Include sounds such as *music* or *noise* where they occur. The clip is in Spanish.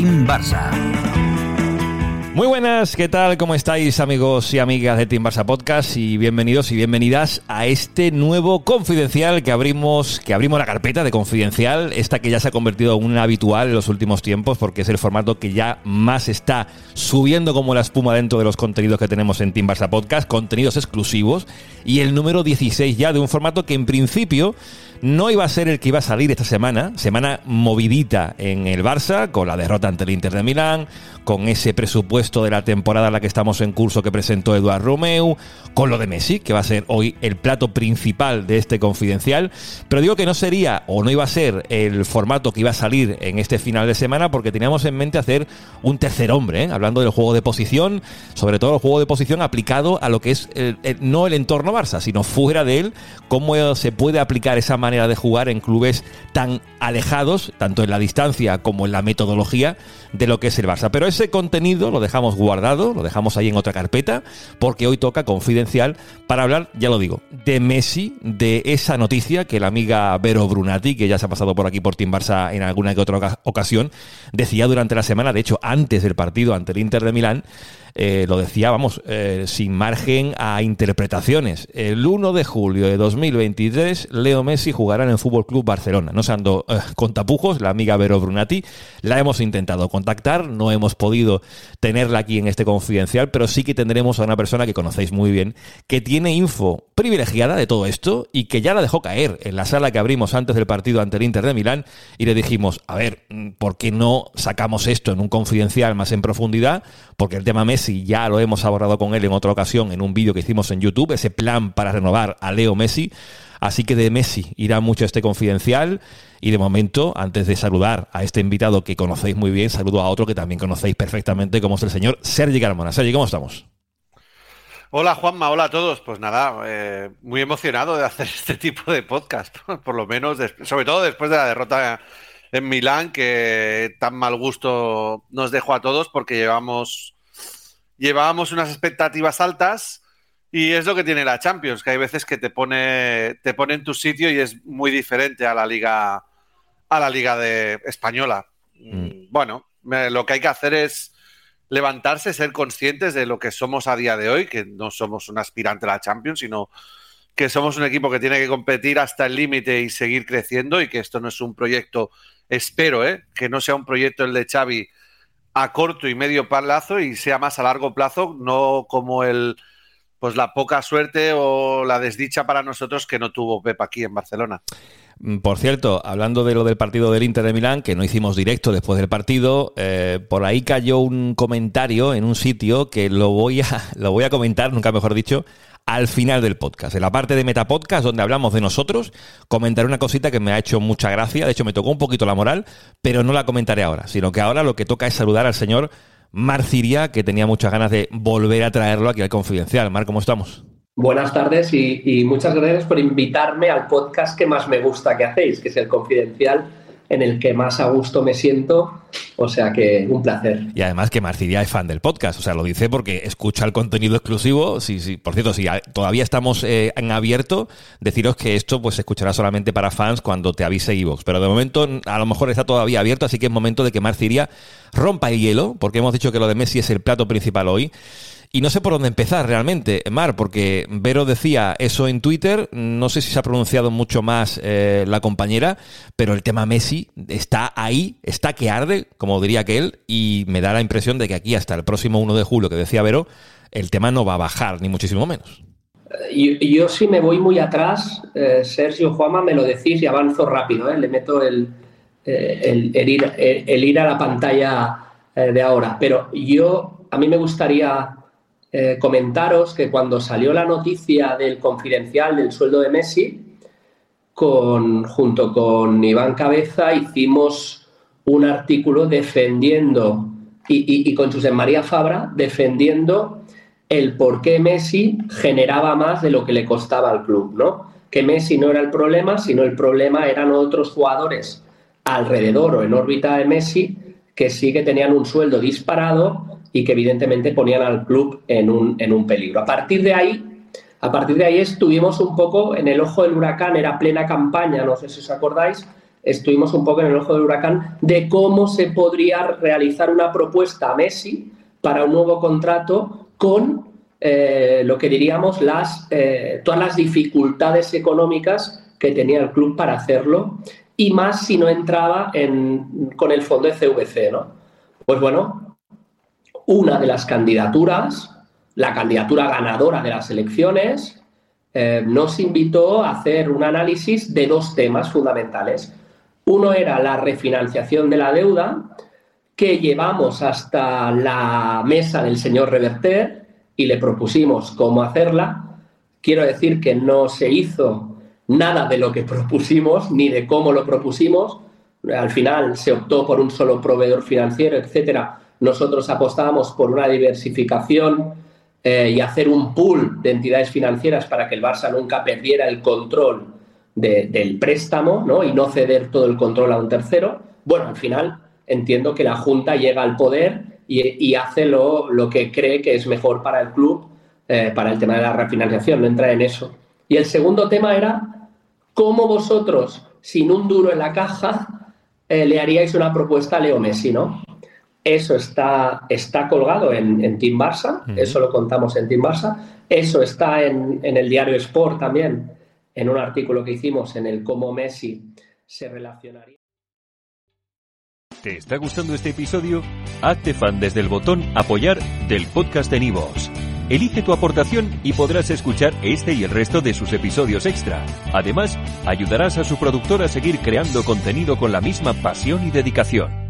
Team Barça. Muy buenas, ¿qué tal? ¿Cómo estáis amigos y amigas de Team Barça Podcast? Y bienvenidos y bienvenidas a este nuevo confidencial que abrimos, que abrimos la carpeta de confidencial, esta que ya se ha convertido en una habitual en los últimos tiempos porque es el formato que ya más está subiendo como la espuma dentro de los contenidos que tenemos en Team Barça Podcast, contenidos exclusivos y el número 16 ya de un formato que en principio no iba a ser el que iba a salir esta semana, semana movidita en el Barça, con la derrota ante el Inter de Milán, con ese presupuesto de la temporada en la que estamos en curso que presentó Eduard Romeu, con lo de Messi, que va a ser hoy el plato principal de este confidencial. Pero digo que no sería o no iba a ser el formato que iba a salir en este final de semana porque teníamos en mente hacer un tercer hombre, ¿eh? hablando del juego de posición, sobre todo el juego de posición aplicado a lo que es no el entorno Barça, sino fuera de él, cómo se puede aplicar esa manera de jugar en clubes tan alejados, tanto en la distancia como en la metodología de lo que es el Barça. Pero ese contenido lo dejamos guardado, lo dejamos ahí en otra carpeta, porque hoy toca confidencial para hablar, ya lo digo, de Messi, de esa noticia que la amiga Vero Brunati, que ya se ha pasado por aquí por Team Barça en alguna que otra ocasión, decía durante la semana, de hecho antes del partido ante el Inter de Milán, eh, lo decía, vamos, eh, sin margen a interpretaciones. El 1 de julio de 2023, Leo Messi jugará en el Fútbol Club Barcelona. No se ando eh, con tapujos, la amiga Vero Brunati. La hemos intentado contactar, no hemos podido tenerla aquí en este confidencial, pero sí que tendremos a una persona que conocéis muy bien, que tiene info privilegiada de todo esto y que ya la dejó caer en la sala que abrimos antes del partido ante el Inter de Milán y le dijimos, a ver, ¿por qué no sacamos esto en un confidencial más en profundidad? Porque el tema Messi Messi ya lo hemos abordado con él en otra ocasión en un vídeo que hicimos en YouTube, ese plan para renovar a Leo Messi. Así que de Messi irá mucho este confidencial. Y de momento, antes de saludar a este invitado que conocéis muy bien, saludo a otro que también conocéis perfectamente, como es el señor Sergi Carmona. Sergi, ¿cómo estamos? Hola Juanma, hola a todos. Pues nada, eh, muy emocionado de hacer este tipo de podcast, *laughs* por lo menos, sobre todo después de la derrota en Milán, que tan mal gusto nos dejó a todos porque llevamos llevábamos unas expectativas altas y es lo que tiene la Champions, que hay veces que te pone, te pone en tu sitio y es muy diferente a la liga, a la liga de española. Mm. Bueno, lo que hay que hacer es levantarse, ser conscientes de lo que somos a día de hoy, que no somos un aspirante a la Champions, sino que somos un equipo que tiene que competir hasta el límite y seguir creciendo y que esto no es un proyecto, espero, ¿eh? que no sea un proyecto el de Xavi a corto y medio plazo y sea más a largo plazo, no como el pues la poca suerte o la desdicha para nosotros que no tuvo Pep aquí en Barcelona. Mm, por cierto, hablando de lo del partido del Inter de Milán, que no hicimos directo después del partido, eh, por ahí cayó un comentario en un sitio que lo voy a, *laughs* lo voy a comentar, nunca mejor dicho, al final del podcast. En la parte de Metapodcast, donde hablamos de nosotros, comentaré una cosita que me ha hecho mucha gracia. De hecho, me tocó un poquito la moral, pero no la comentaré ahora, sino que ahora lo que toca es saludar al señor Marciria, que tenía muchas ganas de volver a traerlo aquí al Confidencial. Mar, ¿cómo estamos? Buenas tardes y, y muchas gracias por invitarme al podcast que más me gusta que hacéis, que es el Confidencial en el que más a gusto me siento. O sea que un placer. Y además que Marcidia es fan del podcast. O sea, lo dice porque escucha el contenido exclusivo. Sí, sí. Por cierto, si todavía estamos eh, en abierto, deciros que esto pues se escuchará solamente para fans cuando te avise Evox. Pero de momento a lo mejor está todavía abierto, así que es momento de que Marcidia rompa el hielo, porque hemos dicho que lo de Messi es el plato principal hoy. Y no sé por dónde empezar realmente, Mar, porque Vero decía eso en Twitter, no sé si se ha pronunciado mucho más eh, la compañera, pero el tema Messi está ahí, está que arde, como diría que él, y me da la impresión de que aquí hasta el próximo 1 de julio, que decía Vero, el tema no va a bajar, ni muchísimo menos. Yo, si me voy muy atrás, eh, Sergio Juama, me lo decís y avanzo rápido, ¿eh? le meto el, el, ir, el, ir, a la pantalla de ahora. Pero yo, a mí me gustaría comentaros que cuando salió la noticia del confidencial del sueldo de Messi, con, junto con Iván Cabeza hicimos un artículo defendiendo, y, con José María Fabra, defendiendo el por qué Messi generaba más de lo que le costaba al club, ¿no? Que Messi no era el problema, sino el problema eran otros jugadores alrededor o en órbita de Messi que sí que tenían un sueldo disparado y que evidentemente ponían al club en un, en un peligro. A partir de ahí, a partir de ahí estuvimos un poco en el ojo del huracán, era plena campaña, no sé si os acordáis, estuvimos un poco en el ojo del huracán de cómo se podría realizar una propuesta a Messi para un nuevo contrato con eh, lo que diríamos las, eh, todas las dificultades económicas que tenía el club para hacerlo y más si no entraba con el fondo de CVC. ¿no? Pues bueno, una de las candidaturas, la candidatura ganadora de las elecciones, eh, nos invitó a hacer un análisis de dos temas fundamentales. Uno era la refinanciación de la deuda, que llevamos hasta la mesa del señor Reverter y le propusimos cómo hacerla. Quiero decir que no se hizo nada de lo que *laughs* propusimos ni de cómo lo propusimos. Al final se optó por un solo proveedor financiero, etcétera. Nosotros apostábamos por una diversificación eh, y hacer un pool de entidades financieras para que el Barça nunca perdiera el control del préstamo ¿no? y no ceder todo el control a un tercero. Bueno, al final entiendo que la Junta llega al poder y, hace lo, que cree que es mejor para el club, eh, para el tema de la refinanciación, no entra en eso. Y el segundo tema era cómo vosotros, sin un duro en la caja, eh, le haríais una propuesta a Leo Messi, ¿no? Eso está, está colgado en, Team Barça, eso lo contamos en Team Barça, eso está en, en el diario Sport también, en un artículo que hicimos en el cómo Messi se relacionaría. ¿Te está gustando este episodio? Hazte fan desde el botón Apoyar del podcast de Nivos. Elige tu aportación y podrás escuchar este y el resto de sus episodios extra. Además, ayudarás a su productor a seguir creando contenido con la misma pasión y dedicación.